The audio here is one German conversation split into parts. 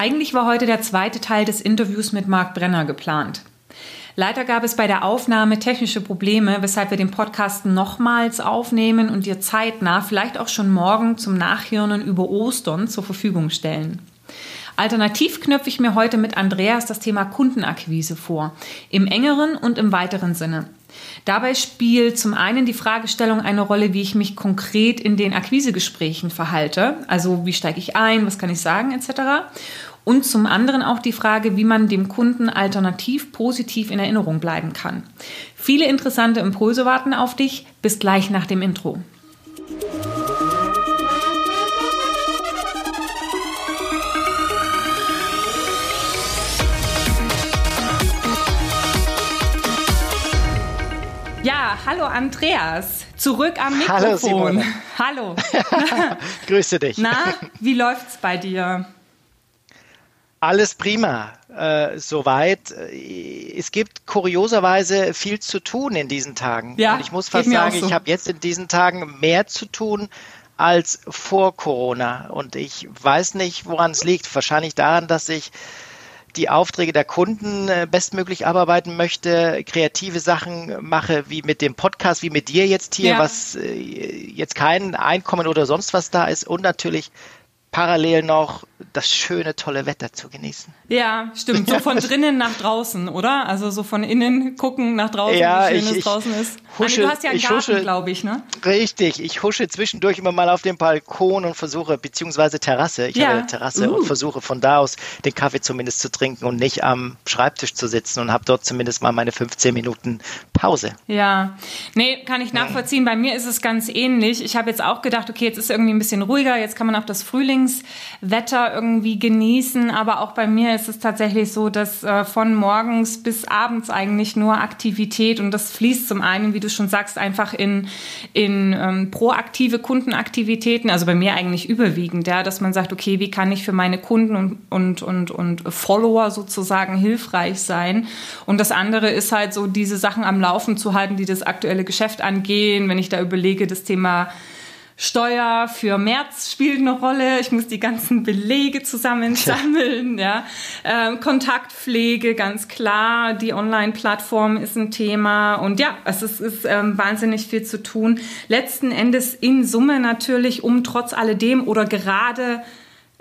Eigentlich war heute der zweite Teil des Interviews mit Marc Brenner geplant. Leider gab es bei der Aufnahme technische Probleme, weshalb wir den Podcast nochmals aufnehmen und dir zeitnah, vielleicht auch schon morgen zum Nachhirnen über Ostern zur Verfügung stellen. Alternativ knöpfe ich mir heute mit Andreas das Thema Kundenakquise vor, im engeren und im weiteren Sinne. Dabei spielt zum einen die Fragestellung eine Rolle, wie ich mich konkret in den Akquisegesprächen verhalte, also wie steige ich ein, was kann ich sagen etc. Und zum anderen auch die Frage, wie man dem Kunden alternativ positiv in Erinnerung bleiben kann. Viele interessante Impulse warten auf dich. Bis gleich nach dem Intro. Ja, hallo Andreas, zurück am Mikrofon. Hallo. hallo. Grüße dich. Na, wie läuft's bei dir? Alles prima, äh, soweit. Es gibt kurioserweise viel zu tun in diesen Tagen. Ja, Und ich muss fast sagen, so. ich habe jetzt in diesen Tagen mehr zu tun als vor Corona. Und ich weiß nicht, woran es liegt. Wahrscheinlich daran, dass ich die Aufträge der Kunden äh, bestmöglich abarbeiten möchte, kreative Sachen mache, wie mit dem Podcast, wie mit dir jetzt hier, ja. was äh, jetzt kein Einkommen oder sonst was da ist und natürlich parallel noch das schöne, tolle Wetter zu genießen. Ja, stimmt. So von drinnen nach draußen, oder? Also so von innen gucken nach draußen, ja, wie schön ich, es draußen ist. Husche, Anne, du hast ja einen Garten, glaube ich, ne? Richtig. Ich husche zwischendurch immer mal auf dem Balkon und versuche, beziehungsweise Terrasse. Ich ja. habe eine Terrasse uh. und versuche von da aus den Kaffee zumindest zu trinken und nicht am Schreibtisch zu sitzen und habe dort zumindest mal meine 15 Minuten Pause. Ja. Nee, kann ich nachvollziehen. Bei mir ist es ganz ähnlich. Ich habe jetzt auch gedacht, okay, jetzt ist irgendwie ein bisschen ruhiger. Jetzt kann man auch das Frühlingswetter irgendwie genießen. Aber auch bei mir ist es tatsächlich so, dass äh, von morgens bis abends eigentlich nur Aktivität und das fließt zum einen, wie du schon sagst, einfach in, in ähm, proaktive Kundenaktivitäten, also bei mir eigentlich überwiegend, ja, dass man sagt, okay, wie kann ich für meine Kunden und, und, und, und Follower sozusagen hilfreich sein? Und das andere ist halt so, diese Sachen am Laufen zu halten, die das aktuelle Geschäft angehen. Wenn ich da überlege, das Thema Steuer für März spielt eine Rolle. Ich muss die ganzen Belege zusammensammeln. Ja. Ähm, Kontaktpflege, ganz klar. Die Online-Plattform ist ein Thema. Und ja, es ist, ist ähm, wahnsinnig viel zu tun. Letzten Endes in Summe natürlich, um trotz alledem oder gerade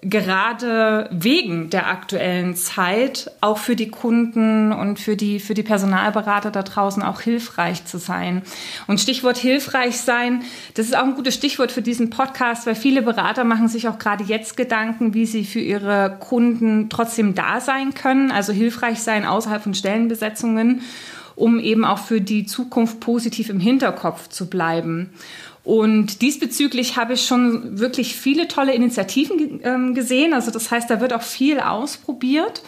gerade wegen der aktuellen Zeit auch für die Kunden und für die, für die Personalberater da draußen auch hilfreich zu sein. Und Stichwort hilfreich sein, das ist auch ein gutes Stichwort für diesen Podcast, weil viele Berater machen sich auch gerade jetzt Gedanken, wie sie für ihre Kunden trotzdem da sein können, also hilfreich sein außerhalb von Stellenbesetzungen, um eben auch für die Zukunft positiv im Hinterkopf zu bleiben. Und diesbezüglich habe ich schon wirklich viele tolle Initiativen ähm, gesehen. Also das heißt, da wird auch viel ausprobiert.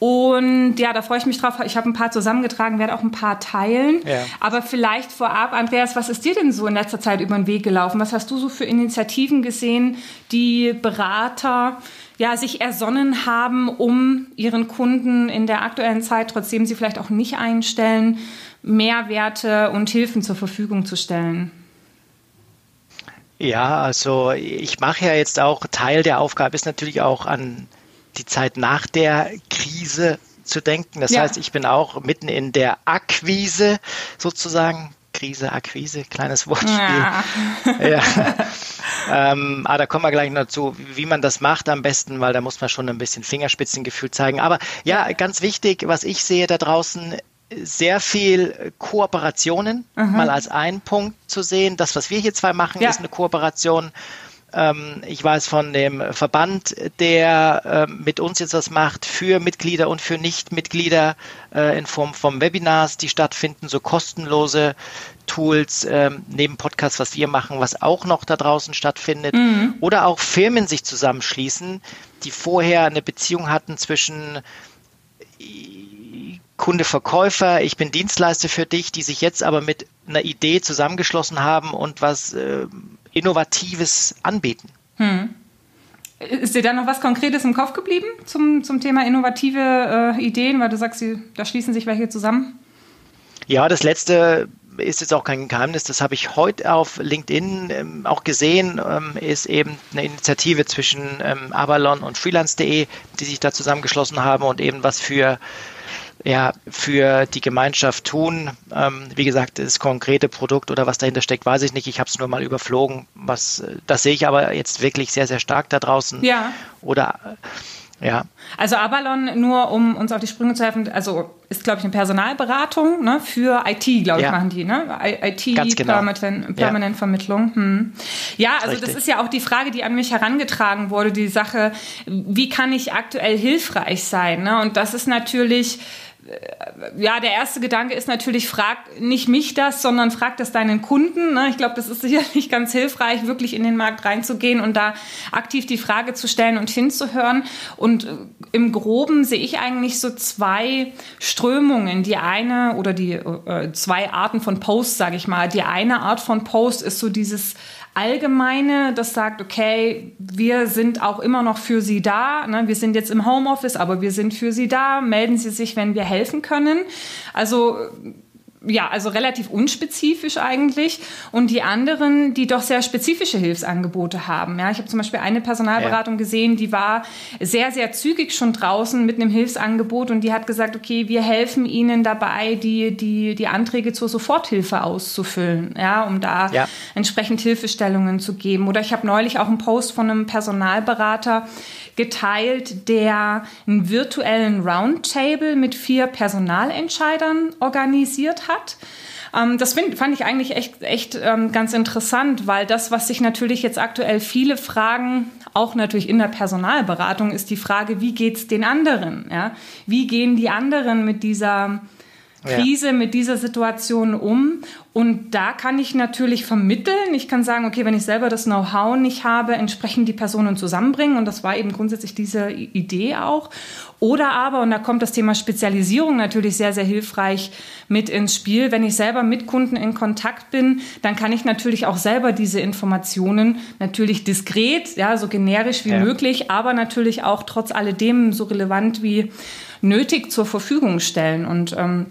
Und ja, da freue ich mich drauf. Ich habe ein paar zusammengetragen, werde auch ein paar teilen. Ja. Aber vielleicht vorab, Andreas, was ist dir denn so in letzter Zeit über den Weg gelaufen? Was hast du so für Initiativen gesehen, die Berater ja, sich ersonnen haben, um ihren Kunden in der aktuellen Zeit, trotzdem sie vielleicht auch nicht einstellen, Mehrwerte und Hilfen zur Verfügung zu stellen? Ja, also ich mache ja jetzt auch, Teil der Aufgabe ist natürlich auch an die Zeit nach der Krise zu denken. Das ja. heißt, ich bin auch mitten in der Akquise sozusagen. Krise, Akquise, kleines Wortspiel. Ja. ja. ähm, aber da kommen wir gleich noch zu, wie man das macht am besten, weil da muss man schon ein bisschen Fingerspitzengefühl zeigen. Aber ja, ganz wichtig, was ich sehe da draußen, sehr viel Kooperationen, mhm. mal als einen Punkt zu sehen. Das, was wir hier zwei machen, ja. ist eine Kooperation. Ähm, ich weiß von dem Verband, der äh, mit uns jetzt was macht, für Mitglieder und für Nichtmitglieder äh, in Form von Webinars, die stattfinden, so kostenlose Tools, äh, neben Podcasts, was wir machen, was auch noch da draußen stattfindet. Mhm. Oder auch Firmen sich zusammenschließen, die vorher eine Beziehung hatten zwischen Kunde, Verkäufer, ich bin Dienstleister für dich, die sich jetzt aber mit einer Idee zusammengeschlossen haben und was äh, Innovatives anbieten. Hm. Ist dir da noch was Konkretes im Kopf geblieben zum, zum Thema innovative äh, Ideen, weil du sagst, da schließen sich welche zusammen? Ja, das letzte ist jetzt auch kein Geheimnis, das habe ich heute auf LinkedIn ähm, auch gesehen, ähm, ist eben eine Initiative zwischen ähm, Avalon und freelance.de, die sich da zusammengeschlossen haben und eben was für ja, für die Gemeinschaft tun. Ähm, wie gesagt, das konkrete Produkt oder was dahinter steckt, weiß ich nicht. Ich habe es nur mal überflogen. Was, das sehe ich aber jetzt wirklich sehr, sehr stark da draußen. Ja. Oder ja. Also Avalon, nur um uns auf die Sprünge zu helfen, also ist, glaube ich, eine Personalberatung ne, für IT, glaube ich, ja. machen die, ne? IT, genau. Permanent, Permanent ja. Vermittlung. Hm. Ja, also Richtig. das ist ja auch die Frage, die an mich herangetragen wurde, die Sache, wie kann ich aktuell hilfreich sein? Ne? Und das ist natürlich ja, der erste Gedanke ist natürlich, frag nicht mich das, sondern frag das deinen Kunden. Ne? Ich glaube, das ist sicherlich ganz hilfreich, wirklich in den Markt reinzugehen und da aktiv die Frage zu stellen und hinzuhören. Und äh, im Groben sehe ich eigentlich so zwei Strömungen. Die eine oder die äh, zwei Arten von Posts, sage ich mal. Die eine Art von Post ist so dieses Allgemeine, das sagt, okay, wir sind auch immer noch für Sie da. Ne? Wir sind jetzt im Homeoffice, aber wir sind für Sie da. Melden Sie sich, wenn wir helfen können. Also ja, also relativ unspezifisch eigentlich. Und die anderen, die doch sehr spezifische Hilfsangebote haben. Ja, ich habe zum Beispiel eine Personalberatung ja. gesehen, die war sehr, sehr zügig schon draußen mit einem Hilfsangebot und die hat gesagt, okay, wir helfen Ihnen dabei, die, die, die Anträge zur Soforthilfe auszufüllen, ja, um da ja. entsprechend Hilfestellungen zu geben. Oder ich habe neulich auch einen Post von einem Personalberater geteilt, der einen virtuellen Roundtable mit vier Personalentscheidern organisiert hat. Ähm, das find, fand ich eigentlich echt, echt ähm, ganz interessant, weil das, was sich natürlich jetzt aktuell viele fragen, auch natürlich in der Personalberatung, ist die Frage, wie geht es den anderen? Ja? Wie gehen die anderen mit dieser Krise, ja. mit dieser Situation um? Und da kann ich natürlich vermitteln. Ich kann sagen, okay, wenn ich selber das Know-how nicht habe, entsprechend die Personen zusammenbringen. Und das war eben grundsätzlich diese Idee auch. Oder aber, und da kommt das Thema Spezialisierung natürlich sehr, sehr hilfreich mit ins Spiel. Wenn ich selber mit Kunden in Kontakt bin, dann kann ich natürlich auch selber diese Informationen natürlich diskret, ja, so generisch wie ja. möglich, aber natürlich auch trotz alledem so relevant wie nötig zur Verfügung stellen. Und ähm,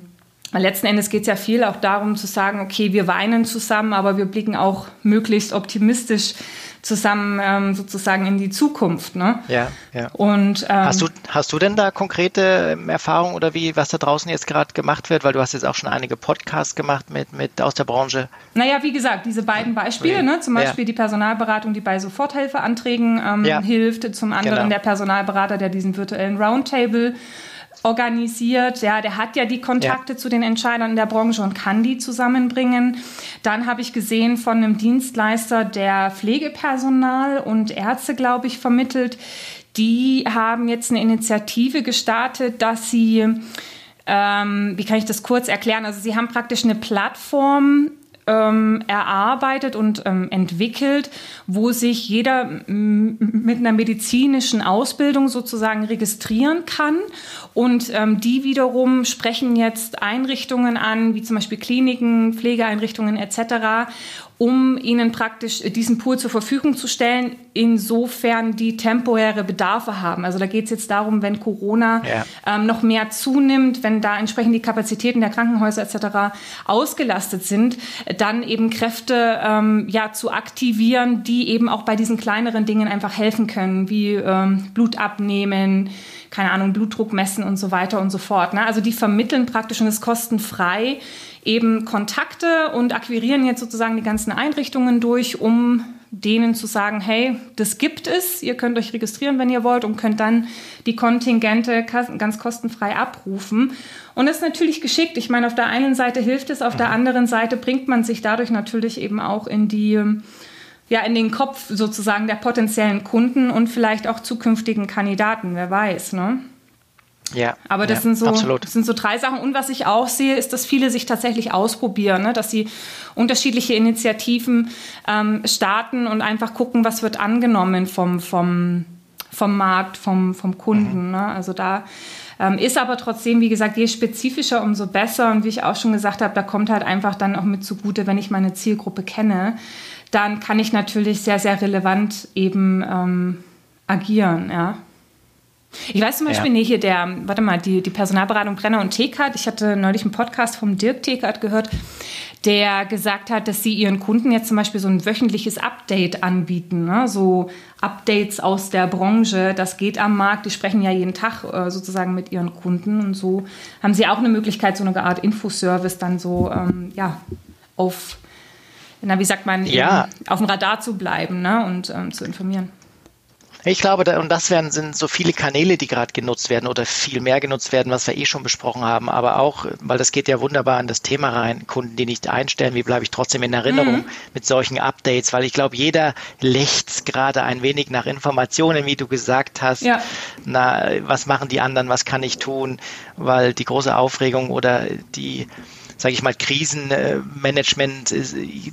Letzten Endes geht es ja viel auch darum zu sagen, okay, wir weinen zusammen, aber wir blicken auch möglichst optimistisch zusammen ähm, sozusagen in die Zukunft. Ne? Ja, ja. Und, ähm, hast, du, hast du denn da konkrete ähm, Erfahrungen oder wie, was da draußen jetzt gerade gemacht wird? Weil du hast jetzt auch schon einige Podcasts gemacht mit, mit aus der Branche. Naja, wie gesagt, diese beiden Beispiele, ne? zum Beispiel ja. die Personalberatung, die bei Soforthilfeanträgen ähm, ja. hilft, zum anderen genau. der Personalberater, der diesen virtuellen Roundtable organisiert. Ja, der hat ja die Kontakte ja. zu den Entscheidern in der Branche und kann die zusammenbringen. Dann habe ich gesehen von einem Dienstleister, der Pflegepersonal und Ärzte, glaube ich, vermittelt. Die haben jetzt eine Initiative gestartet, dass sie ähm, wie kann ich das kurz erklären? Also sie haben praktisch eine Plattform ähm, erarbeitet und ähm, entwickelt, wo sich jeder mit einer medizinischen Ausbildung sozusagen registrieren kann. Und ähm, die wiederum sprechen jetzt Einrichtungen an, wie zum Beispiel Kliniken, Pflegeeinrichtungen etc um ihnen praktisch diesen Pool zur Verfügung zu stellen, insofern die temporäre Bedarfe haben. Also da geht es jetzt darum, wenn Corona ja. ähm, noch mehr zunimmt, wenn da entsprechend die Kapazitäten der Krankenhäuser etc. ausgelastet sind, dann eben Kräfte ähm, ja zu aktivieren, die eben auch bei diesen kleineren Dingen einfach helfen können, wie ähm, Blut abnehmen, keine Ahnung, Blutdruck messen und so weiter und so fort. Ne? Also die vermitteln praktisch und ist kostenfrei eben Kontakte und akquirieren jetzt sozusagen die ganzen Einrichtungen durch, um denen zu sagen, hey, das gibt es, ihr könnt euch registrieren, wenn ihr wollt und könnt dann die Kontingente ganz kostenfrei abrufen. Und das ist natürlich geschickt. Ich meine, auf der einen Seite hilft es, auf der anderen Seite bringt man sich dadurch natürlich eben auch in die ja, in den Kopf sozusagen der potenziellen Kunden und vielleicht auch zukünftigen Kandidaten, wer weiß, ne? Ja. Aber das, ja, sind so, das sind so drei Sachen. Und was ich auch sehe, ist, dass viele sich tatsächlich ausprobieren, ne? dass sie unterschiedliche Initiativen ähm, starten und einfach gucken, was wird angenommen vom, vom, vom Markt, vom, vom Kunden. Mhm. Ne? Also da ähm, ist aber trotzdem, wie gesagt, je spezifischer, umso besser. Und wie ich auch schon gesagt habe, da kommt halt einfach dann auch mit zugute, wenn ich meine Zielgruppe kenne, dann kann ich natürlich sehr, sehr relevant eben ähm, agieren, ja. Ich weiß zum Beispiel, ja. nee, hier der, warte mal, die, die Personalberatung Brenner und Tekart. Ich hatte neulich einen Podcast vom Dirk Tekart gehört, der gesagt hat, dass sie ihren Kunden jetzt zum Beispiel so ein wöchentliches Update anbieten. Ne? So Updates aus der Branche, das geht am Markt. Die sprechen ja jeden Tag äh, sozusagen mit ihren Kunden. Und so haben sie auch eine Möglichkeit, so eine Art Infoservice dann so ähm, ja, auf, na, wie sagt man, ja. auf dem Radar zu bleiben ne? und ähm, zu informieren. Ich glaube, da, und das werden, sind so viele Kanäle, die gerade genutzt werden oder viel mehr genutzt werden, was wir eh schon besprochen haben. Aber auch, weil das geht ja wunderbar an das Thema rein, Kunden, die nicht einstellen, wie bleibe ich trotzdem in Erinnerung mhm. mit solchen Updates? Weil ich glaube, jeder lechzt gerade ein wenig nach Informationen, wie du gesagt hast. Ja. Na, was machen die anderen? Was kann ich tun? Weil die große Aufregung oder die sage ich mal, Krisenmanagement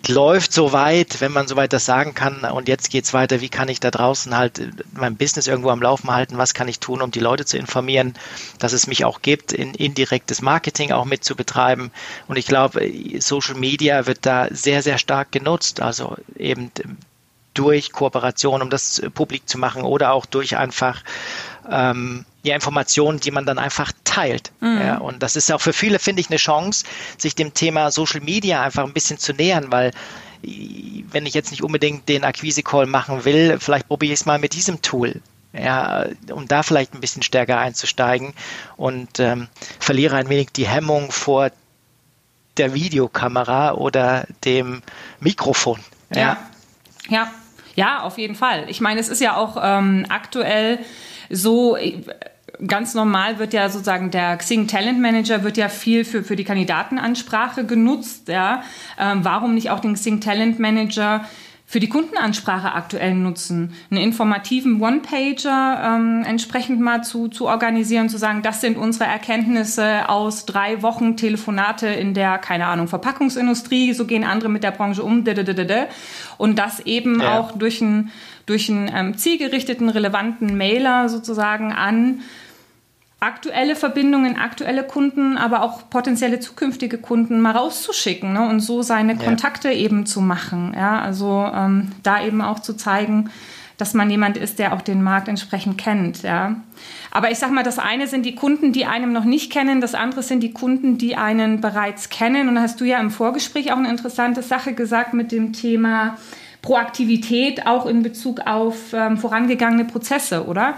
läuft so weit, wenn man soweit das sagen kann. Und jetzt geht es weiter. Wie kann ich da draußen halt mein Business irgendwo am Laufen halten? Was kann ich tun, um die Leute zu informieren, dass es mich auch gibt, in indirektes Marketing auch mit zu betreiben? Und ich glaube, Social Media wird da sehr, sehr stark genutzt. Also eben durch Kooperation, um das publik zu machen oder auch durch einfach ähm, ja, Informationen, die man dann einfach teilt. Mhm. Ja, und das ist auch für viele, finde ich, eine Chance, sich dem Thema Social Media einfach ein bisschen zu nähern, weil wenn ich jetzt nicht unbedingt den Akquise-Call machen will, vielleicht probiere ich es mal mit diesem Tool. Ja, um da vielleicht ein bisschen stärker einzusteigen und ähm, verliere ein wenig die Hemmung vor der Videokamera oder dem Mikrofon. Ja. ja, ja, ja auf jeden Fall. Ich meine, es ist ja auch ähm, aktuell so, ganz normal wird ja sozusagen der Xing Talent Manager wird ja viel für, für die Kandidatenansprache genutzt. Ja? Ähm, warum nicht auch den Xing Talent Manager für die Kundenansprache aktuell nutzen? Einen informativen One-Pager ähm, entsprechend mal zu, zu organisieren, zu sagen, das sind unsere Erkenntnisse aus drei Wochen Telefonate in der, keine Ahnung, Verpackungsindustrie, so gehen andere mit der Branche um, und das eben ja. auch durch ein durch einen ähm, zielgerichteten, relevanten Mailer sozusagen an aktuelle Verbindungen, aktuelle Kunden, aber auch potenzielle zukünftige Kunden mal rauszuschicken ne? und so seine ja. Kontakte eben zu machen. Ja? Also ähm, da eben auch zu zeigen, dass man jemand ist, der auch den Markt entsprechend kennt. Ja? Aber ich sage mal, das eine sind die Kunden, die einem noch nicht kennen, das andere sind die Kunden, die einen bereits kennen. Und da hast du ja im Vorgespräch auch eine interessante Sache gesagt mit dem Thema Proaktivität auch in Bezug auf ähm, vorangegangene Prozesse, oder?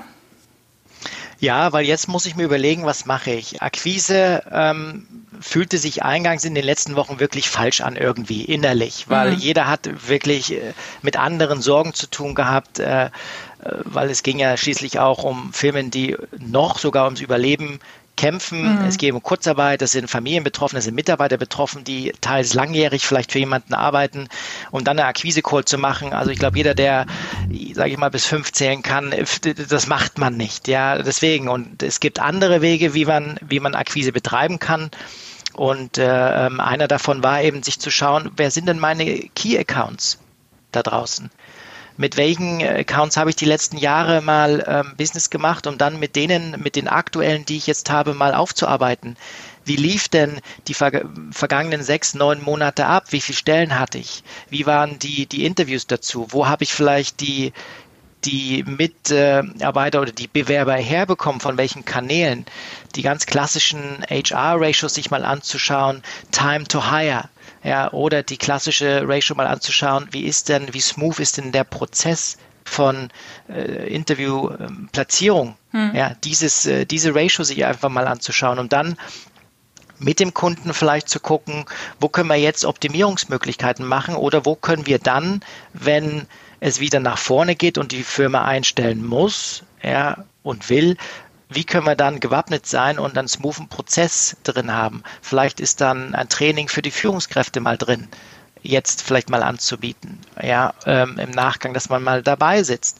Ja, weil jetzt muss ich mir überlegen, was mache ich. Akquise ähm, fühlte sich eingangs in den letzten Wochen wirklich falsch an irgendwie innerlich, weil mhm. jeder hat wirklich äh, mit anderen Sorgen zu tun gehabt, äh, äh weil es ging ja schließlich auch um Firmen, die noch sogar ums Überleben kämpfen. Mhm. Es geht um Kurzarbeit, es sind Familien betroffen, es sind Mitarbeiter betroffen, die teils langjährig vielleicht für jemanden arbeiten, um dann eine Akquise-Call zu machen. Also ich glaube, jeder, der, sage ich mal, bis fünf zählen kann, das macht man nicht. Ja, deswegen. Und es gibt andere Wege, wie man, wie man Akquise betreiben kann. Und äh, ähm, einer davon war eben, sich zu schauen, wer sind denn meine Key-Accounts da draußen? Mit welchen Accounts habe ich die letzten Jahre mal ähm, Business gemacht, um dann mit denen, mit den aktuellen, die ich jetzt habe, mal aufzuarbeiten. Wie lief denn die ver vergangenen sechs, neun Monate ab? Wie viele Stellen hatte ich? Wie waren die, die Interviews dazu? Wo habe ich vielleicht die, die Mitarbeiter oder die Bewerber herbekommen, von welchen Kanälen, die ganz klassischen HR-Ratios sich mal anzuschauen, Time to Hire, ja, oder die klassische Ratio mal anzuschauen, wie ist denn, wie smooth ist denn der Prozess von äh, Interviewplatzierung, hm. ja, dieses, äh, diese Ratio sich einfach mal anzuschauen und dann mit dem Kunden vielleicht zu gucken, wo können wir jetzt Optimierungsmöglichkeiten machen oder wo können wir dann, wenn es wieder nach vorne geht und die Firma einstellen muss, ja, und will, wie können wir dann gewappnet sein und einen smoothen Prozess drin haben? Vielleicht ist dann ein Training für die Führungskräfte mal drin, jetzt vielleicht mal anzubieten, ja, ähm, im Nachgang, dass man mal dabei sitzt,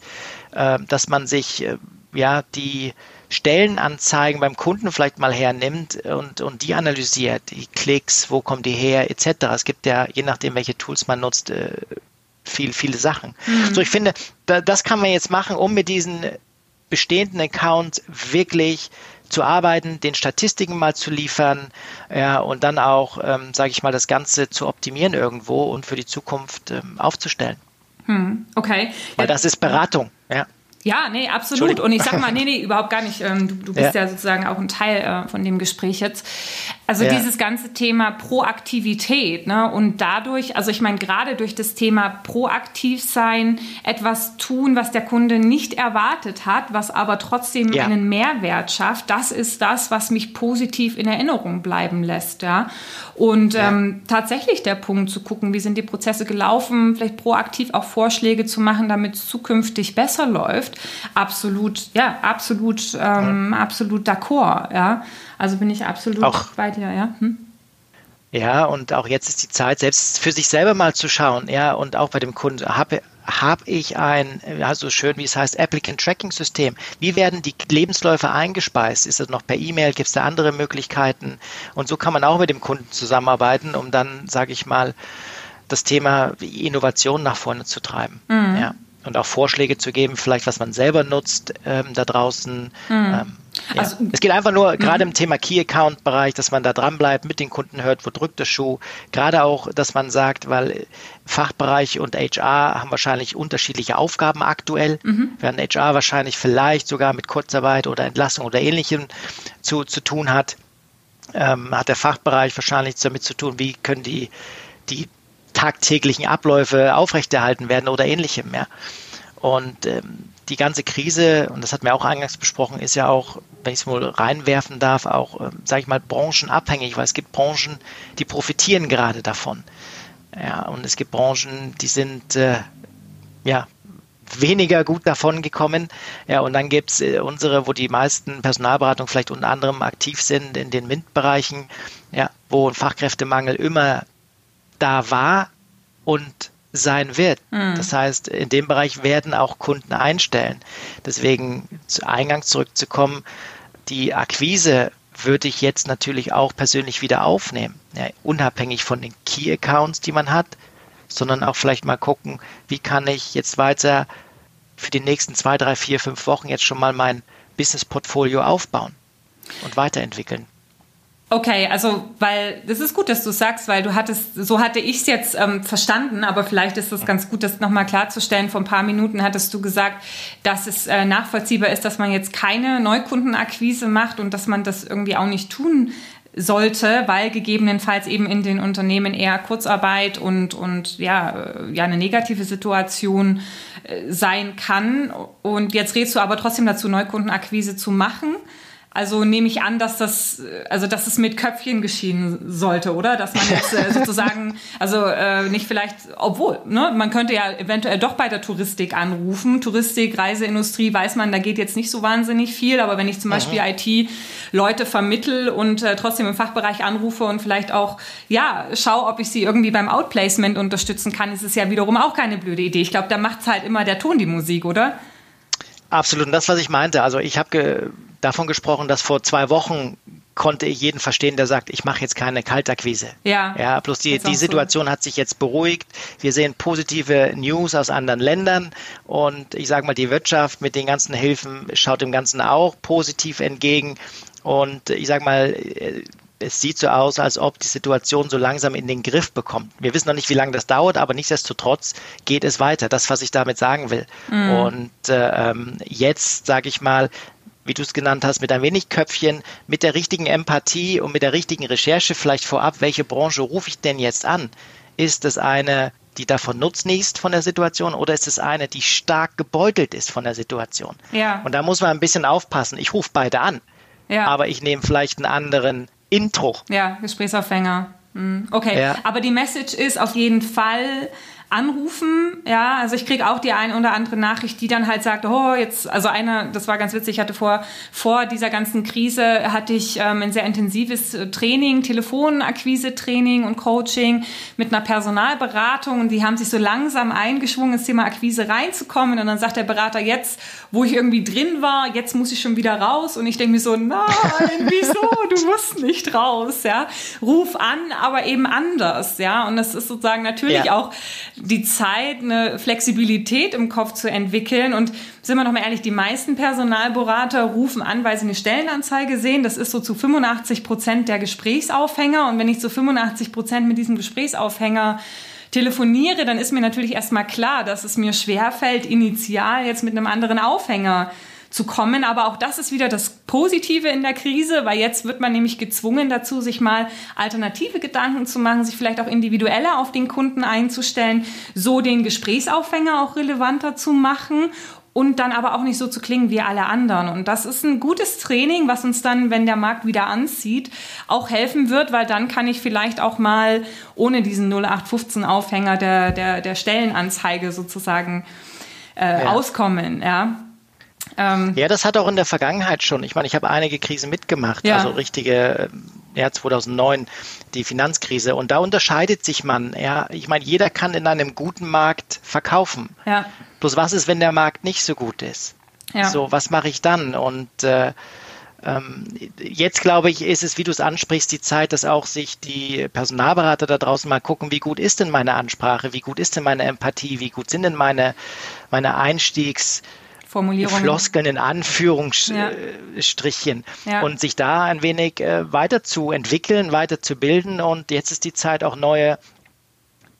äh, dass man sich, äh, ja, die Stellenanzeigen beim Kunden vielleicht mal hernimmt und, und die analysiert, die Klicks, wo kommen die her, etc. Es gibt ja, je nachdem, welche Tools man nutzt, äh, viel, viele Sachen. Mhm. So, ich finde, da, das kann man jetzt machen, um mit diesen bestehenden Account wirklich zu arbeiten, den Statistiken mal zu liefern ja, und dann auch, ähm, sage ich mal, das Ganze zu optimieren irgendwo und für die Zukunft ähm, aufzustellen. Hm, okay. Weil das ist Beratung, ja. Ja, nee, absolut. Und ich sag mal, nee, nee, überhaupt gar nicht. Ähm, du, du bist ja. ja. sozusagen auch ein Teil äh, von dem Gespräch jetzt. Also ja. dieses ganze Thema Proaktivität, ne? Und dadurch, also ich meine, gerade durch das Thema proaktiv sein, etwas tun, was der Kunde nicht erwartet hat, was aber trotzdem ja. einen Mehrwert schafft, das ist das, was mich positiv in Erinnerung bleiben lässt, ja. Und ähm, tatsächlich der Punkt zu gucken, wie sind die Prozesse gelaufen, vielleicht proaktiv auch Vorschläge zu machen, damit es zukünftig besser läuft absolut, ja, absolut, ähm, ja. absolut d'accord, ja. Also bin ich absolut auch, bei dir, ja. Hm? Ja, und auch jetzt ist die Zeit, selbst für sich selber mal zu schauen, ja, und auch bei dem Kunden, habe habe ich ein, ja, so schön wie es heißt, Applicant Tracking System. Wie werden die Lebensläufe eingespeist? Ist das noch per E-Mail? Gibt es da andere Möglichkeiten? Und so kann man auch mit dem Kunden zusammenarbeiten, um dann, sage ich mal, das Thema Innovation nach vorne zu treiben. Mhm. Ja und auch Vorschläge zu geben, vielleicht was man selber nutzt ähm, da draußen. Mhm. Ähm, ja. also, es geht einfach nur, gerade im Thema Key-Account-Bereich, dass man da dran bleibt, mit den Kunden hört, wo drückt der Schuh. Gerade auch, dass man sagt, weil Fachbereich und HR haben wahrscheinlich unterschiedliche Aufgaben aktuell. Mhm. Während HR wahrscheinlich vielleicht sogar mit Kurzarbeit oder Entlassung oder ähnlichem zu, zu tun hat, ähm, hat der Fachbereich wahrscheinlich damit zu tun, wie können die, die tagtäglichen Abläufe aufrechterhalten werden oder ähnlichem. Ja. Und ähm, die ganze Krise, und das hat mir auch eingangs besprochen, ist ja auch, wenn ich es mal reinwerfen darf, auch, äh, sage ich mal, branchenabhängig, weil es gibt Branchen, die profitieren gerade davon. Ja, und es gibt Branchen, die sind äh, ja weniger gut davon gekommen. Ja, und dann gibt es äh, unsere, wo die meisten Personalberatungen vielleicht unter anderem aktiv sind in den MINT-Bereichen, ja, wo ein Fachkräftemangel immer da war und sein wird. Mhm. Das heißt, in dem Bereich werden auch Kunden einstellen. Deswegen zu Eingangs zurückzukommen, die Akquise würde ich jetzt natürlich auch persönlich wieder aufnehmen, ja, unabhängig von den Key Accounts, die man hat, sondern auch vielleicht mal gucken, wie kann ich jetzt weiter für die nächsten zwei, drei, vier, fünf Wochen jetzt schon mal mein Business-Portfolio aufbauen und weiterentwickeln. Okay, also weil das ist gut, dass du sagst, weil du hattest, so hatte ich es jetzt ähm, verstanden, aber vielleicht ist es ganz gut, das nochmal klarzustellen. Vor ein paar Minuten hattest du gesagt, dass es äh, nachvollziehbar ist, dass man jetzt keine Neukundenakquise macht und dass man das irgendwie auch nicht tun sollte, weil gegebenenfalls eben in den Unternehmen eher Kurzarbeit und, und ja, äh, ja eine negative Situation äh, sein kann. Und jetzt redest du aber trotzdem dazu, Neukundenakquise zu machen. Also nehme ich an, dass das, also dass es mit Köpfchen geschehen sollte, oder? Dass man jetzt äh, sozusagen, also äh, nicht vielleicht, obwohl, ne, man könnte ja eventuell doch bei der Touristik anrufen. Touristik, Reiseindustrie, weiß man, da geht jetzt nicht so wahnsinnig viel, aber wenn ich zum Beispiel mhm. IT-Leute vermittel und äh, trotzdem im Fachbereich anrufe und vielleicht auch, ja, schau, ob ich sie irgendwie beim Outplacement unterstützen kann, ist es ja wiederum auch keine blöde Idee. Ich glaube, da macht halt immer der Ton die Musik, oder? Absolut. Und das, was ich meinte, also ich habe davon gesprochen, dass vor zwei Wochen konnte ich jeden verstehen, der sagt, ich mache jetzt keine Kaltakquise. Ja. Ja, bloß die, die Situation so. hat sich jetzt beruhigt. Wir sehen positive News aus anderen Ländern und ich sage mal, die Wirtschaft mit den ganzen Hilfen schaut dem Ganzen auch positiv entgegen. Und ich sage mal, es sieht so aus, als ob die Situation so langsam in den Griff bekommt. Wir wissen noch nicht, wie lange das dauert, aber nichtsdestotrotz geht es weiter. Das, was ich damit sagen will. Mhm. Und äh, ähm, jetzt, sage ich mal, wie du es genannt hast, mit ein wenig Köpfchen, mit der richtigen Empathie und mit der richtigen Recherche vielleicht vorab, welche Branche rufe ich denn jetzt an? Ist es eine, die davon nutznießt von der Situation oder ist es eine, die stark gebeutelt ist von der Situation? Ja. Und da muss man ein bisschen aufpassen. Ich rufe beide an, ja. aber ich nehme vielleicht einen anderen Intro. Ja, Gesprächsaufhänger. Hm, okay, ja. aber die Message ist auf jeden Fall, anrufen. Ja, also ich kriege auch die ein oder andere Nachricht, die dann halt sagt, oh, jetzt, also eine, das war ganz witzig, ich hatte vor, vor dieser ganzen Krise hatte ich ähm, ein sehr intensives äh, Training, Telefonakquise-Training und Coaching mit einer Personalberatung und die haben sich so langsam eingeschwungen, ins Thema Akquise reinzukommen und dann sagt der Berater jetzt, wo ich irgendwie drin war, jetzt muss ich schon wieder raus und ich denke mir so, nein, wieso? Du musst nicht raus, ja. Ruf an, aber eben anders, ja. Und das ist sozusagen natürlich ja. auch die Zeit, eine Flexibilität im Kopf zu entwickeln. Und sind wir noch mal ehrlich, die meisten Personalberater rufen an, weil sie eine Stellenanzeige sehen. Das ist so zu 85 Prozent der Gesprächsaufhänger. Und wenn ich zu 85 Prozent mit diesem Gesprächsaufhänger telefoniere, dann ist mir natürlich erstmal klar, dass es mir schwerfällt, initial jetzt mit einem anderen Aufhänger zu kommen. Aber auch das ist wieder das Positive in der Krise, weil jetzt wird man nämlich gezwungen dazu, sich mal alternative Gedanken zu machen, sich vielleicht auch individueller auf den Kunden einzustellen, so den Gesprächsaufhänger auch relevanter zu machen und dann aber auch nicht so zu klingen wie alle anderen. Und das ist ein gutes Training, was uns dann, wenn der Markt wieder anzieht, auch helfen wird, weil dann kann ich vielleicht auch mal ohne diesen 0815 Aufhänger der, der, der Stellenanzeige sozusagen äh, ja. auskommen. Ja. Ähm, ja, das hat auch in der Vergangenheit schon. Ich meine, ich habe einige Krisen mitgemacht, ja. also richtige, ja, 2009, die Finanzkrise. Und da unterscheidet sich man. Ja, ich meine, jeder kann in einem guten Markt verkaufen. Ja. Bloß was ist, wenn der Markt nicht so gut ist? Ja. So, was mache ich dann? Und äh, ähm, jetzt glaube ich, ist es, wie du es ansprichst, die Zeit, dass auch sich die Personalberater da draußen mal gucken, wie gut ist denn meine Ansprache, wie gut ist denn meine Empathie, wie gut sind denn meine, meine Einstiegs- Formulierungen. Floskeln in Anführungsstrichen ja. ja. und sich da ein wenig äh, weiterzuentwickeln, weiterzubilden und jetzt ist die Zeit auch neue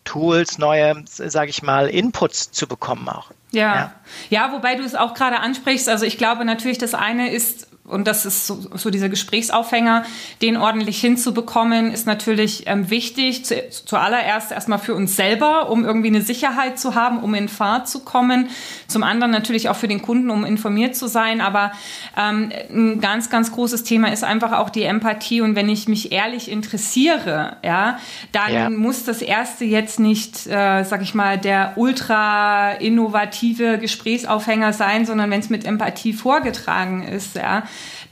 Tools, neue, sage ich mal, Inputs zu bekommen auch. Ja. ja, ja, wobei du es auch gerade ansprichst. Also ich glaube natürlich, das eine ist und das ist so, so dieser Gesprächsaufhänger, den ordentlich hinzubekommen, ist natürlich ähm, wichtig. Zu, zuallererst erstmal für uns selber, um irgendwie eine Sicherheit zu haben, um in Fahrt zu kommen. Zum anderen natürlich auch für den Kunden, um informiert zu sein. Aber ähm, ein ganz, ganz großes Thema ist einfach auch die Empathie. Und wenn ich mich ehrlich interessiere, ja, dann ja. muss das erste jetzt nicht, äh, sag ich mal, der ultra innovative Gesprächsaufhänger sein, sondern wenn es mit Empathie vorgetragen ist, ja,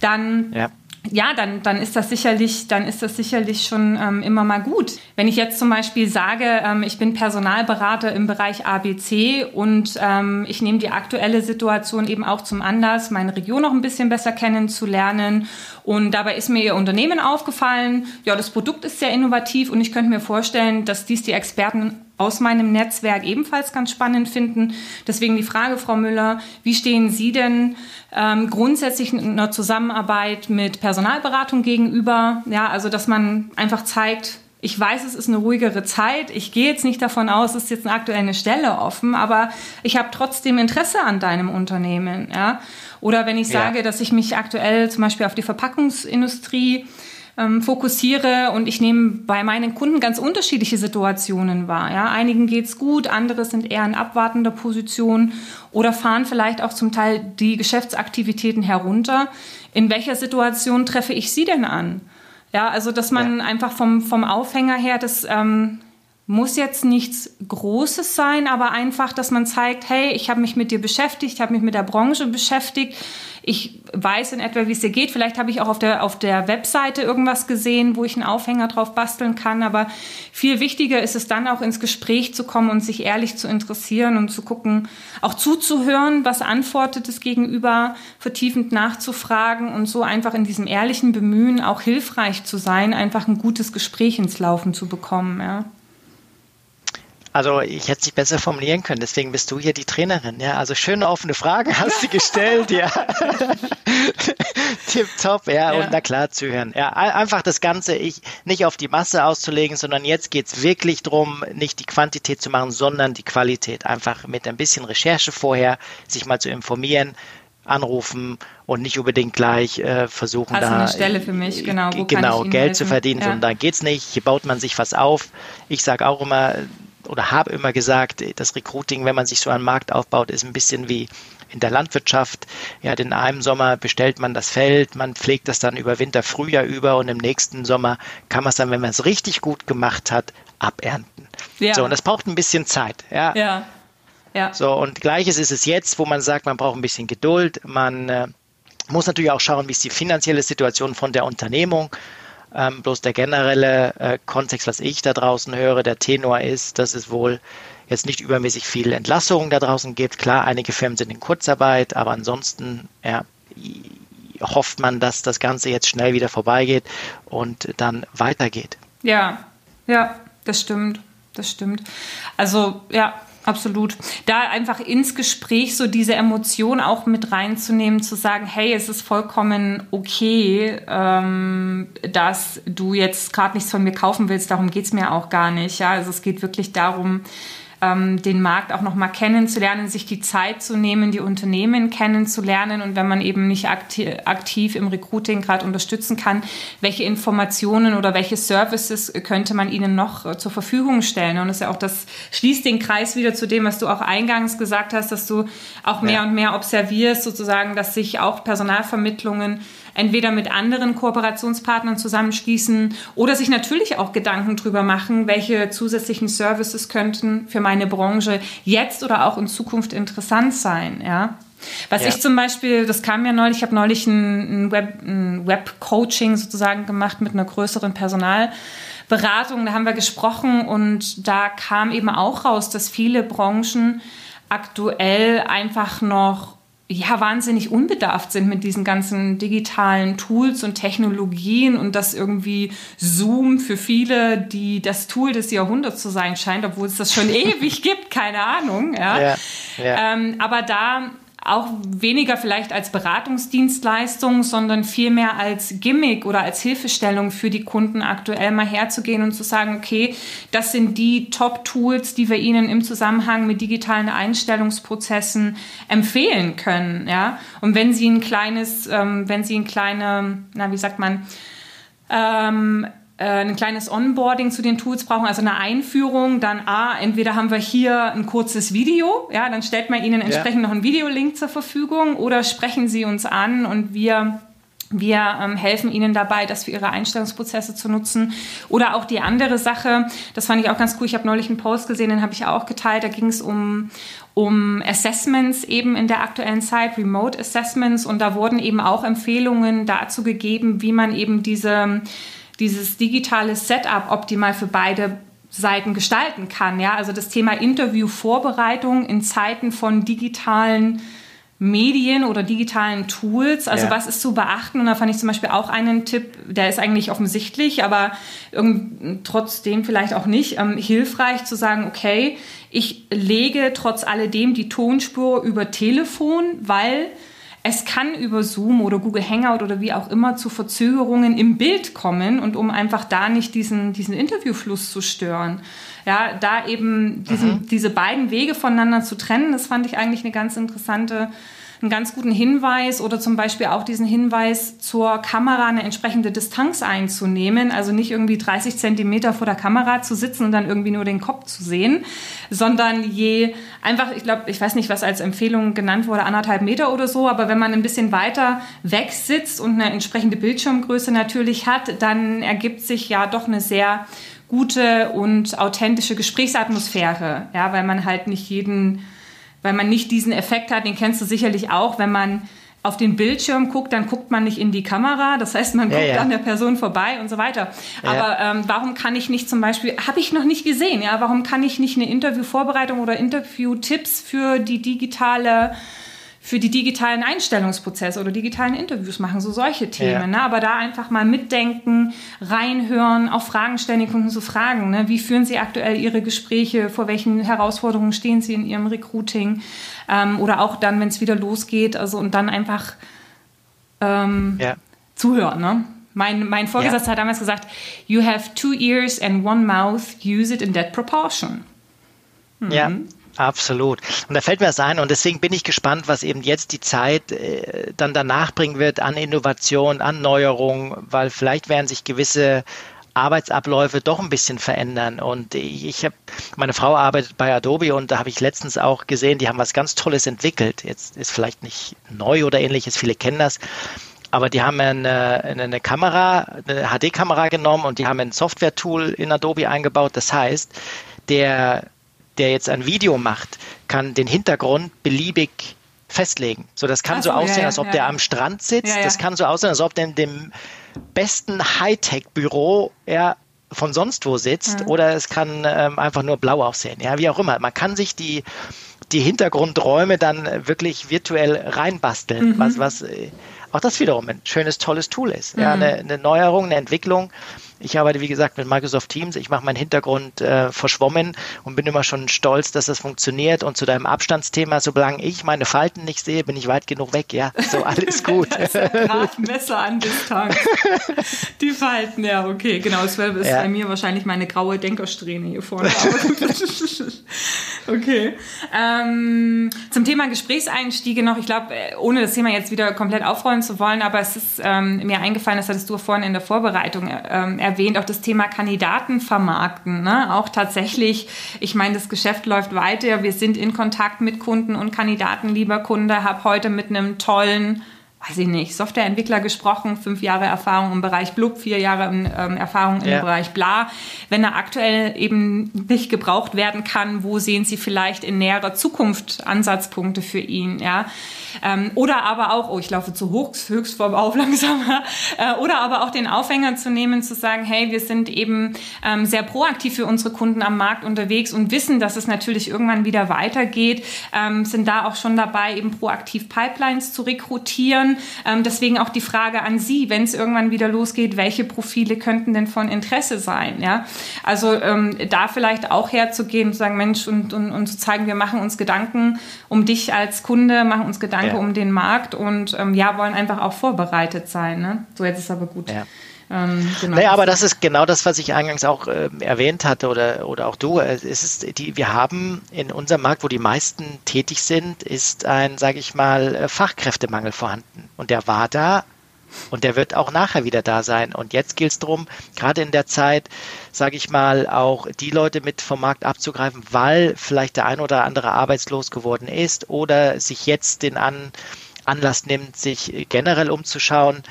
dann ja ja, dann, dann ist das sicherlich, dann ist das sicherlich schon ähm, immer mal gut. Wenn ich jetzt zum Beispiel sage, ähm, ich bin Personalberater im Bereich ABC und ähm, ich nehme die aktuelle Situation eben auch zum Anlass, meine Region noch ein bisschen besser kennenzulernen. Und dabei ist mir Ihr Unternehmen aufgefallen. Ja, das Produkt ist sehr innovativ und ich könnte mir vorstellen, dass dies die Experten aus meinem Netzwerk ebenfalls ganz spannend finden. Deswegen die Frage, Frau Müller, wie stehen Sie denn ähm, grundsätzlich in einer Zusammenarbeit mit Personalberatung gegenüber? Ja, also dass man einfach zeigt, ich weiß, es ist eine ruhigere Zeit. Ich gehe jetzt nicht davon aus, es ist jetzt eine aktuelle Stelle offen, aber ich habe trotzdem Interesse an deinem Unternehmen. Ja? Oder wenn ich sage, ja. dass ich mich aktuell zum Beispiel auf die Verpackungsindustrie ähm, fokussiere und ich nehme bei meinen Kunden ganz unterschiedliche Situationen wahr. Ja? Einigen geht's gut, andere sind eher in abwartender Position oder fahren vielleicht auch zum Teil die Geschäftsaktivitäten herunter. In welcher Situation treffe ich Sie denn an? Ja, also dass man ja. einfach vom, vom Aufhänger her das ähm, muss jetzt nichts Großes sein, aber einfach, dass man zeigt, hey, ich habe mich mit dir beschäftigt, ich habe mich mit der Branche beschäftigt, ich weiß in etwa, wie es dir geht. Vielleicht habe ich auch auf der, auf der Webseite irgendwas gesehen, wo ich einen Aufhänger drauf basteln kann. Aber viel wichtiger ist es dann auch ins Gespräch zu kommen und sich ehrlich zu interessieren und zu gucken, auch zuzuhören, was antwortet es gegenüber, vertiefend nachzufragen und so einfach in diesem ehrlichen Bemühen auch hilfreich zu sein, einfach ein gutes Gespräch ins Laufen zu bekommen. Ja. Also ich hätte es nicht besser formulieren können, deswegen bist du hier die Trainerin. Ja, also schöne offene Fragen hast du gestellt, ja. Tip top, ja, ja, und na klar zuhören. Ja, einfach das Ganze ich, nicht auf die Masse auszulegen, sondern jetzt geht es wirklich darum, nicht die Quantität zu machen, sondern die Qualität. Einfach mit ein bisschen Recherche vorher, sich mal zu informieren, anrufen und nicht unbedingt gleich äh, versuchen, also da eine Stelle für mich, genau, genau Geld helfen? zu verdienen, ja. sondern da geht's nicht. Hier baut man sich was auf. Ich sage auch immer, oder habe immer gesagt, das Recruiting, wenn man sich so einen Markt aufbaut, ist ein bisschen wie in der Landwirtschaft. Ja, in einem Sommer bestellt man das Feld, man pflegt das dann über Winter, Frühjahr über und im nächsten Sommer kann man es dann, wenn man es richtig gut gemacht hat, abernten. Ja. So, und das braucht ein bisschen Zeit. Ja. ja. ja. So, und gleiches ist es jetzt, wo man sagt, man braucht ein bisschen Geduld. Man äh, muss natürlich auch schauen, wie ist die finanzielle Situation von der Unternehmung. Ähm, bloß der generelle äh, Kontext, was ich da draußen höre, der Tenor ist, dass es wohl jetzt nicht übermäßig viel Entlassungen da draußen gibt. Klar, einige Firmen sind in Kurzarbeit, aber ansonsten ja, hofft man, dass das Ganze jetzt schnell wieder vorbeigeht und dann weitergeht. Ja, ja, das stimmt. Das stimmt. Also ja, Absolut. Da einfach ins Gespräch so diese Emotion auch mit reinzunehmen, zu sagen, hey, es ist vollkommen okay, ähm, dass du jetzt gerade nichts von mir kaufen willst, darum geht's mir auch gar nicht. Ja, also es geht wirklich darum, ähm, den Markt auch noch mal kennenzulernen, sich die Zeit zu nehmen, die Unternehmen kennenzulernen und wenn man eben nicht aktiv, aktiv im Recruiting gerade unterstützen kann, welche Informationen oder welche Services könnte man ihnen noch äh, zur Verfügung stellen? Und das ist ja auch das schließt den Kreis wieder zu dem, was du auch eingangs gesagt hast, dass du auch mehr ja. und mehr observierst, sozusagen, dass sich auch Personalvermittlungen entweder mit anderen Kooperationspartnern zusammenschließen oder sich natürlich auch Gedanken drüber machen, welche zusätzlichen Services könnten für meine Branche jetzt oder auch in Zukunft interessant sein, ja. Was ja. ich zum Beispiel, das kam ja neulich, ich habe neulich ein, Web, ein Web-Coaching sozusagen gemacht mit einer größeren Personalberatung. Da haben wir gesprochen und da kam eben auch raus, dass viele Branchen aktuell einfach noch ja, wahnsinnig unbedarft sind mit diesen ganzen digitalen Tools und Technologien und dass irgendwie Zoom für viele die das Tool des Jahrhunderts zu sein scheint, obwohl es das schon ewig gibt, keine Ahnung. Ja. ja, ja. Ähm, aber da auch weniger vielleicht als Beratungsdienstleistung, sondern vielmehr als Gimmick oder als Hilfestellung für die Kunden aktuell mal herzugehen und zu sagen, okay, das sind die Top-Tools, die wir Ihnen im Zusammenhang mit digitalen Einstellungsprozessen empfehlen können. Ja? Und wenn Sie ein kleines, ähm, wenn Sie ein kleine, na, wie sagt man, ähm, äh, ein kleines Onboarding zu den Tools brauchen, also eine Einführung, dann A, entweder haben wir hier ein kurzes Video, ja, dann stellt man Ihnen entsprechend ja. noch einen Videolink zur Verfügung oder sprechen Sie uns an und wir wir ähm, helfen Ihnen dabei, das für Ihre Einstellungsprozesse zu nutzen. Oder auch die andere Sache, das fand ich auch ganz cool. Ich habe neulich einen Post gesehen, den habe ich auch geteilt. Da ging es um, um Assessments eben in der aktuellen Zeit, Remote Assessments. Und da wurden eben auch Empfehlungen dazu gegeben, wie man eben diese dieses digitale Setup optimal für beide Seiten gestalten kann. Ja, also das Thema Interviewvorbereitung in Zeiten von digitalen Medien oder digitalen Tools. Also ja. was ist zu beachten? Und da fand ich zum Beispiel auch einen Tipp, der ist eigentlich offensichtlich, aber trotzdem vielleicht auch nicht ähm, hilfreich zu sagen, okay, ich lege trotz alledem die Tonspur über Telefon, weil es kann über Zoom oder Google Hangout oder wie auch immer zu Verzögerungen im Bild kommen und um einfach da nicht diesen, diesen Interviewfluss zu stören. Ja, da eben diesen, mhm. diese beiden Wege voneinander zu trennen, das fand ich eigentlich eine ganz interessante einen ganz guten Hinweis oder zum Beispiel auch diesen Hinweis zur Kamera eine entsprechende Distanz einzunehmen. Also nicht irgendwie 30 Zentimeter vor der Kamera zu sitzen und dann irgendwie nur den Kopf zu sehen, sondern je einfach, ich glaube, ich weiß nicht, was als Empfehlung genannt wurde, anderthalb Meter oder so, aber wenn man ein bisschen weiter weg sitzt und eine entsprechende Bildschirmgröße natürlich hat, dann ergibt sich ja doch eine sehr gute und authentische Gesprächsatmosphäre, ja, weil man halt nicht jeden weil man nicht diesen Effekt hat, den kennst du sicherlich auch, wenn man auf den Bildschirm guckt, dann guckt man nicht in die Kamera. Das heißt, man ja, guckt ja. an der Person vorbei und so weiter. Ja. Aber ähm, warum kann ich nicht zum Beispiel, habe ich noch nicht gesehen, ja, warum kann ich nicht eine Interviewvorbereitung oder Interviewtipps für die digitale für die digitalen Einstellungsprozesse oder digitalen Interviews machen, so solche Themen. Ja. Ne? Aber da einfach mal mitdenken, reinhören, auch Fragen stellen, die Kunden zu fragen. Ne? Wie führen Sie aktuell Ihre Gespräche? Vor welchen Herausforderungen stehen Sie in Ihrem Recruiting? Ähm, oder auch dann, wenn es wieder losgeht. Also und dann einfach ähm, ja. zuhören. Ne? Mein, mein Vorgesetzter ja. hat damals gesagt, you have two ears and one mouth, use it in that proportion. Mhm. Ja, Absolut. Und da fällt mir das ein und deswegen bin ich gespannt, was eben jetzt die Zeit äh, dann danach bringen wird an Innovation, an Neuerung, weil vielleicht werden sich gewisse Arbeitsabläufe doch ein bisschen verändern. Und ich, habe, meine Frau arbeitet bei Adobe und da habe ich letztens auch gesehen, die haben was ganz Tolles entwickelt. Jetzt ist vielleicht nicht neu oder ähnliches, viele kennen das. Aber die haben eine, eine Kamera, eine HD-Kamera genommen und die haben ein Software-Tool in Adobe eingebaut. Das heißt, der der jetzt ein Video macht, kann den Hintergrund beliebig festlegen. So, das kann so, so aussehen, ja, als ob ja. der am Strand sitzt. Ja, das kann so aussehen, als ob der in dem besten Hightech-Büro er von sonst wo sitzt. Oder es kann ähm, einfach nur blau aussehen. Ja, wie auch immer. Man kann sich die, die Hintergrundräume dann wirklich virtuell reinbasteln, mhm. was, was äh, auch das wiederum ein schönes, tolles Tool ist. Ja, mhm. eine, eine Neuerung, eine Entwicklung Ich arbeite, wie gesagt, mit Microsoft Teams. Ich mache meinen Hintergrund äh, verschwommen und bin immer schon stolz, dass das funktioniert. Und zu deinem Abstandsthema, solange ich meine Falten nicht sehe, bin ich weit genug weg. Ja, so alles gut. das ist ja Messer an Distanz. Die Falten, ja, okay, genau. Das ist ja. bei mir wahrscheinlich meine graue Denkersträhne hier vorne. okay. Ähm, zum Thema Gesprächseinstiege noch. Ich glaube, äh, ohne das Thema jetzt wieder komplett aufrollen zu wollen, aber es ist ähm, mir eingefallen, das hattest du vorhin in der Vorbereitung ähm, erwähnt, auch das Thema Kandidaten vermarkten. Ne? Auch tatsächlich, ich meine, das Geschäft läuft weiter. Wir sind in Kontakt mit Kunden und Kandidaten, lieber Kunde, habe heute mit einem tollen weiß ich nicht, Softwareentwickler gesprochen, fünf Jahre Erfahrung im Bereich Blub, vier Jahre ähm, Erfahrung im ja. Bereich Bla. Wenn er aktuell eben nicht gebraucht werden kann, wo sehen Sie vielleicht in näherer Zukunft Ansatzpunkte für ihn? Ja? Ähm, oder aber auch, oh, ich laufe zu hoch, höchst vorm Auf langsamer. Äh, oder aber auch den Aufhänger zu nehmen, zu sagen, hey, wir sind eben ähm, sehr proaktiv für unsere Kunden am Markt unterwegs und wissen, dass es natürlich irgendwann wieder weitergeht, ähm, sind da auch schon dabei, eben proaktiv Pipelines zu rekrutieren. Ähm, deswegen auch die Frage an Sie, wenn es irgendwann wieder losgeht, welche Profile könnten denn von Interesse sein? Ja? Also ähm, da vielleicht auch herzugehen zu sagen, Mensch, und, und, und zu zeigen, wir machen uns Gedanken um dich als Kunde, machen uns Gedanken ja. um den Markt und ähm, ja, wollen einfach auch vorbereitet sein. Ne? So, jetzt ist aber gut. Ja. Ähm, genau. Naja, aber das ist genau das, was ich eingangs auch äh, erwähnt hatte oder, oder auch du. Es ist die, wir haben in unserem Markt, wo die meisten tätig sind, ist ein, sage ich mal, äh, Fachkräftemangel vorhanden. Und der war da und der wird auch nachher wieder da sein. Und jetzt gilt es darum, gerade in der Zeit, sage ich mal, auch die Leute mit vom Markt abzugreifen, weil vielleicht der ein oder andere arbeitslos geworden ist oder sich jetzt den An Anlass nimmt, sich generell umzuschauen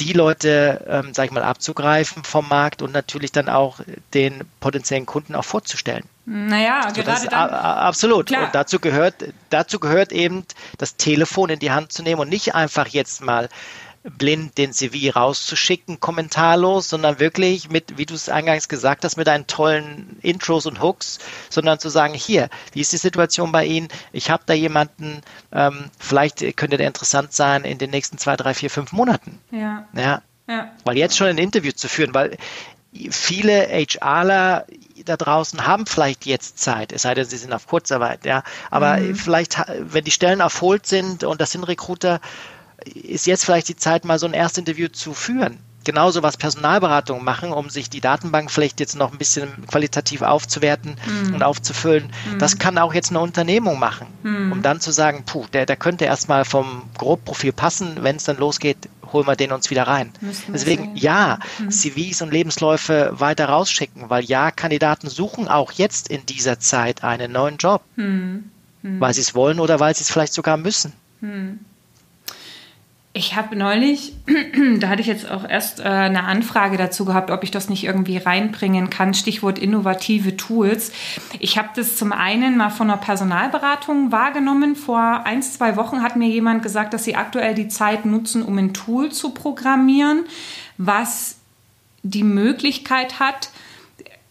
die Leute, ähm, sag ich mal, abzugreifen vom Markt und natürlich dann auch den potenziellen Kunden auch vorzustellen. Naja, so, gerade dann. Absolut. Klar. Und dazu gehört, dazu gehört eben das Telefon in die Hand zu nehmen und nicht einfach jetzt mal blind den CV rauszuschicken, kommentarlos, sondern wirklich mit, wie du es eingangs gesagt hast, mit deinen tollen Intros und Hooks, sondern zu sagen, hier, wie ist die Situation bei Ihnen? Ich habe da jemanden, ähm, vielleicht könnte der interessant sein in den nächsten zwei, drei, vier, fünf Monaten. Ja. ja. ja. Weil jetzt schon ein Interview zu führen, weil viele HRler da draußen haben vielleicht jetzt Zeit, es sei denn, sie sind auf Kurzarbeit, ja. Aber mhm. vielleicht, wenn die Stellen erholt sind und das sind Recruiter, ist jetzt vielleicht die Zeit, mal so ein Erstinterview zu führen. Genauso was Personalberatungen machen, um sich die Datenbank vielleicht jetzt noch ein bisschen qualitativ aufzuwerten mhm. und aufzufüllen. Mhm. Das kann auch jetzt eine Unternehmung machen, mhm. um dann zu sagen, puh, der, der könnte erstmal vom Grobprofil passen, wenn es dann losgeht, holen wir den uns wieder rein. Deswegen ja, mhm. CVs und Lebensläufe weiter rausschicken, weil ja, Kandidaten suchen auch jetzt in dieser Zeit einen neuen Job, mhm. Mhm. weil sie es wollen oder weil sie es vielleicht sogar müssen. Ich habe neulich, da hatte ich jetzt auch erst äh, eine Anfrage dazu gehabt, ob ich das nicht irgendwie reinbringen kann. Stichwort innovative Tools. Ich habe das zum einen mal von einer Personalberatung wahrgenommen. Vor ein, zwei Wochen hat mir jemand gesagt, dass sie aktuell die Zeit nutzen, um ein Tool zu programmieren, was die Möglichkeit hat,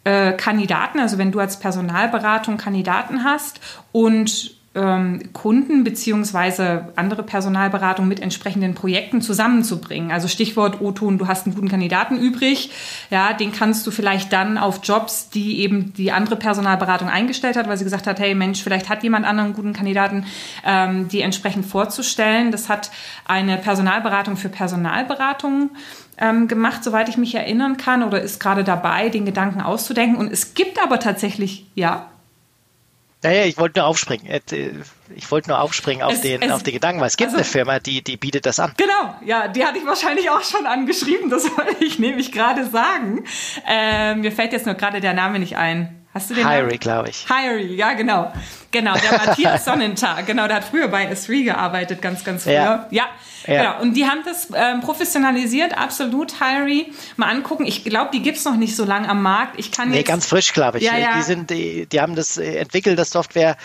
äh, Kandidaten, also wenn du als Personalberatung Kandidaten hast und ähm, Kunden beziehungsweise andere Personalberatung mit entsprechenden Projekten zusammenzubringen. Also Stichwort O-Ton, du hast einen guten Kandidaten übrig, ja, den kannst du vielleicht dann auf Jobs, die eben die andere Personalberatung eingestellt hat, weil sie gesagt hat, hey Mensch, vielleicht hat jemand anderen guten Kandidaten, ähm, die entsprechend vorzustellen. Das hat eine Personalberatung für Personalberatung ähm, gemacht, soweit ich mich erinnern kann, oder ist gerade dabei, den Gedanken auszudenken. Und es gibt aber tatsächlich, ja, naja, ich wollte nur aufspringen. Äh, ich wollte nur aufspringen auf, es, den, es, auf den Gedanken, weil es gibt also, eine Firma, die, die bietet das an. Genau, ja, die hatte ich wahrscheinlich auch schon angeschrieben, das wollte ich nämlich gerade sagen. Äh, mir fällt jetzt nur gerade der Name nicht ein. Hast du den Hyrie, glaube ich. Hyrie, ja, genau. Genau, der Matthias Sonnentag, genau, der hat früher bei S3 gearbeitet, ganz, ganz früher. Ja, ja, ja. genau. Und die haben das ähm, professionalisiert, absolut, Hyrie. Mal angucken, ich glaube, die gibt es noch nicht so lange am Markt. Ich kann nee, ganz frisch, glaube ich. Ja, ja. Die, sind, die, die haben das äh, entwickelt, das Software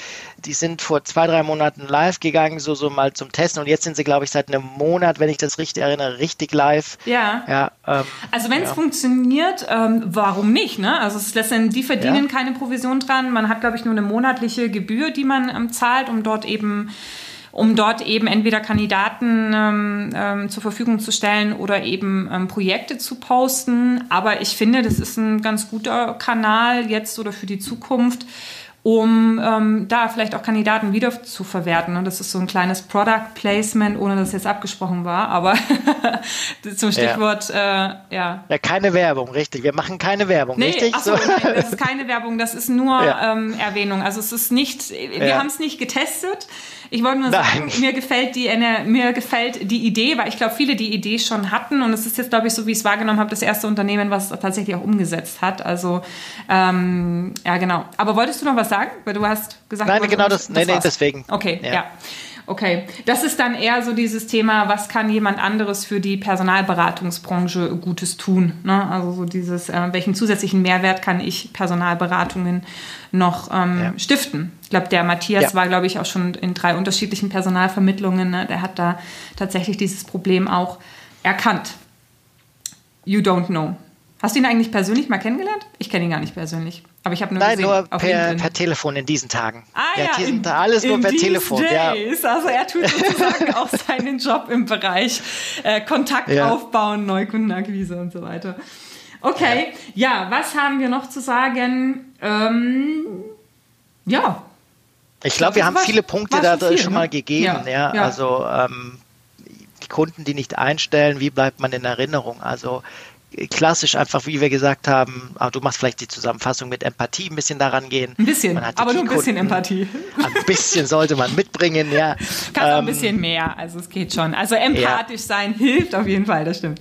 die sind vor zwei, drei Monaten live gegangen, so, so mal zum Testen. Und jetzt sind sie, glaube ich, seit einem Monat, wenn ich das richtig erinnere, richtig live. Ja. ja ähm, also wenn es ja. funktioniert, ähm, warum nicht? Ne? Also es letztendlich, die verdienen keine Provision dran. Man hat, glaube ich, nur eine monatliche Gebühr, die man ähm, zahlt, um dort eben um dort eben entweder Kandidaten ähm, ähm, zur Verfügung zu stellen oder eben ähm, Projekte zu posten. Aber ich finde, das ist ein ganz guter Kanal jetzt oder für die Zukunft um ähm, da vielleicht auch Kandidaten wieder zu verwerten. Und das ist so ein kleines Product Placement, ohne dass es jetzt abgesprochen war, aber zum Stichwort, ja. Äh, ja. Ja, keine Werbung, richtig. Wir machen keine Werbung, nee, richtig? Achso, so. nein, das ist keine Werbung, das ist nur ja. ähm, Erwähnung. Also es ist nicht, wir haben es nicht getestet. Ich wollte nur sagen, Nein. mir gefällt die mir gefällt die Idee, weil ich glaube, viele die Idee schon hatten und es ist jetzt, glaube ich, so wie ich es wahrgenommen habe, das erste Unternehmen, was es tatsächlich auch umgesetzt hat. Also ähm, ja, genau. Aber wolltest du noch was sagen? Weil du hast gesagt, Nein, genau das, das nee, nee, deswegen. Okay, ja. ja. Okay, das ist dann eher so dieses Thema, was kann jemand anderes für die Personalberatungsbranche Gutes tun? Ne? Also so dieses, äh, welchen zusätzlichen Mehrwert kann ich Personalberatungen noch ähm, ja. stiften? Ich glaube, der Matthias ja. war, glaube ich, auch schon in drei unterschiedlichen Personalvermittlungen. Ne? Der hat da tatsächlich dieses Problem auch erkannt. You don't know. Hast du ihn eigentlich persönlich mal kennengelernt? Ich kenne ihn gar nicht persönlich. Aber ich habe nur Nein, gesehen, nur per, per, Telefon in diesen Tagen. Ah, ja, ja in, alles nur per Telefon. Days. Ja. Also er tut sozusagen auch seinen Job im Bereich äh, Kontakt ja. aufbauen, Neukundenakquise und so weiter. Okay, ja. ja, was haben wir noch zu sagen? Ähm, ja. Ich glaube, wir haben viele Punkte da viel, schon ne? mal gegeben. Ja, Also ähm, die Kunden, die nicht einstellen, wie bleibt man in Erinnerung? Also klassisch einfach, wie wir gesagt haben, aber du machst vielleicht die Zusammenfassung mit Empathie ein bisschen daran gehen. Ein bisschen, aber nur ein bisschen Empathie. Ein bisschen sollte man mitbringen, ja. Kannst ähm, auch ein bisschen mehr, also es geht schon. Also empathisch ja. sein hilft auf jeden Fall, das stimmt.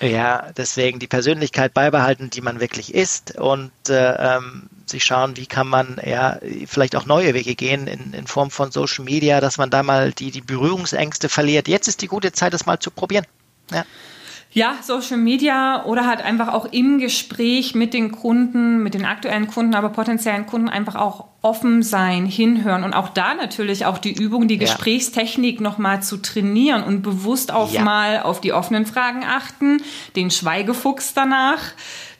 Ja, deswegen die Persönlichkeit beibehalten, die man wirklich ist und äh, ähm, sich schauen, wie kann man ja vielleicht auch neue Wege gehen in, in Form von Social Media, dass man da mal die, die Berührungsängste verliert. Jetzt ist die gute Zeit, das mal zu probieren. Ja. Ja, Social Media oder halt einfach auch im Gespräch mit den Kunden, mit den aktuellen Kunden, aber potenziellen Kunden einfach auch offen sein, hinhören und auch da natürlich auch die Übung, die Gesprächstechnik ja. nochmal zu trainieren und bewusst auch ja. mal auf die offenen Fragen achten, den Schweigefuchs danach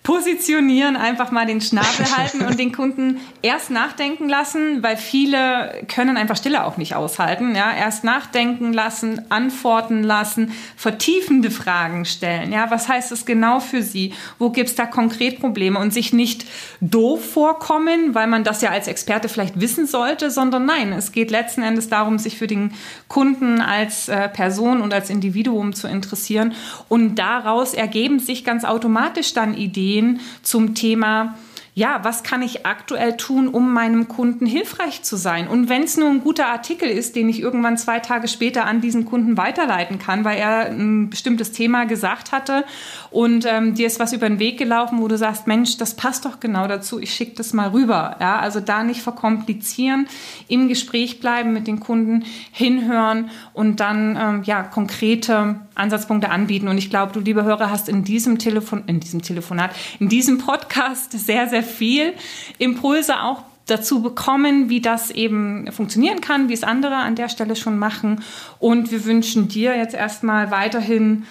positionieren, einfach mal den Schnabel halten und den Kunden erst nachdenken lassen, weil viele können einfach Stille auch nicht aushalten. Ja, erst nachdenken lassen, antworten lassen, vertiefende Fragen stellen. Ja, was heißt das genau für Sie? Wo gibt es da konkret Probleme und sich nicht doof vorkommen, weil man das ja als Experte vielleicht wissen sollte, sondern nein, es geht letzten Endes darum, sich für den Kunden als äh, Person und als Individuum zu interessieren. Und daraus ergeben sich ganz automatisch dann Ideen zum Thema ja, was kann ich aktuell tun, um meinem Kunden hilfreich zu sein? Und wenn es nur ein guter Artikel ist, den ich irgendwann zwei Tage später an diesen Kunden weiterleiten kann, weil er ein bestimmtes Thema gesagt hatte und ähm, dir ist was über den Weg gelaufen, wo du sagst, Mensch, das passt doch genau dazu, ich schicke das mal rüber. Ja, also da nicht verkomplizieren, im Gespräch bleiben mit den Kunden, hinhören und dann ähm, ja konkrete Ansatzpunkte anbieten. Und ich glaube, du, liebe Hörer, hast in diesem Telefon, in diesem Telefonat, in diesem Podcast sehr, sehr viel Impulse auch dazu bekommen, wie das eben funktionieren kann, wie es andere an der Stelle schon machen. Und wir wünschen dir jetzt erstmal weiterhin,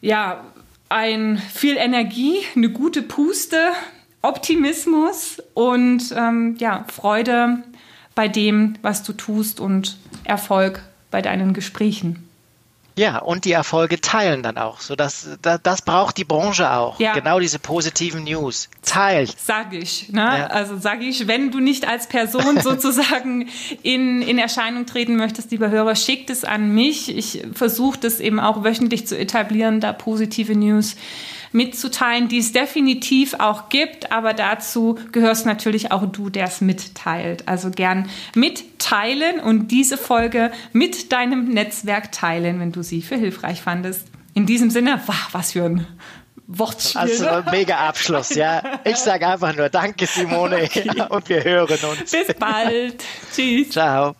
ja, ein viel Energie, eine gute Puste, Optimismus und ähm, ja, Freude bei dem, was du tust und Erfolg bei deinen Gesprächen. Ja, und die Erfolge teilen dann auch. So dass, das, das braucht die Branche auch. Ja. Genau diese positiven News. Teilt. Sag ich. Ne? Ja. Also sage ich, wenn du nicht als Person sozusagen in, in Erscheinung treten möchtest, lieber Hörer, schickt es an mich. Ich versuche das eben auch wöchentlich zu etablieren, da positive News mitzuteilen, die es definitiv auch gibt, aber dazu gehörst natürlich auch du, der es mitteilt. Also gern mitteilen und diese Folge mit deinem Netzwerk teilen, wenn du sie für hilfreich fandest. In diesem Sinne, wow, was für ein Wortspiel. Also mega Abschluss, ja. Ich sage einfach nur Danke, Simone, okay. und wir hören uns. Bis bald. Tschüss. Ciao.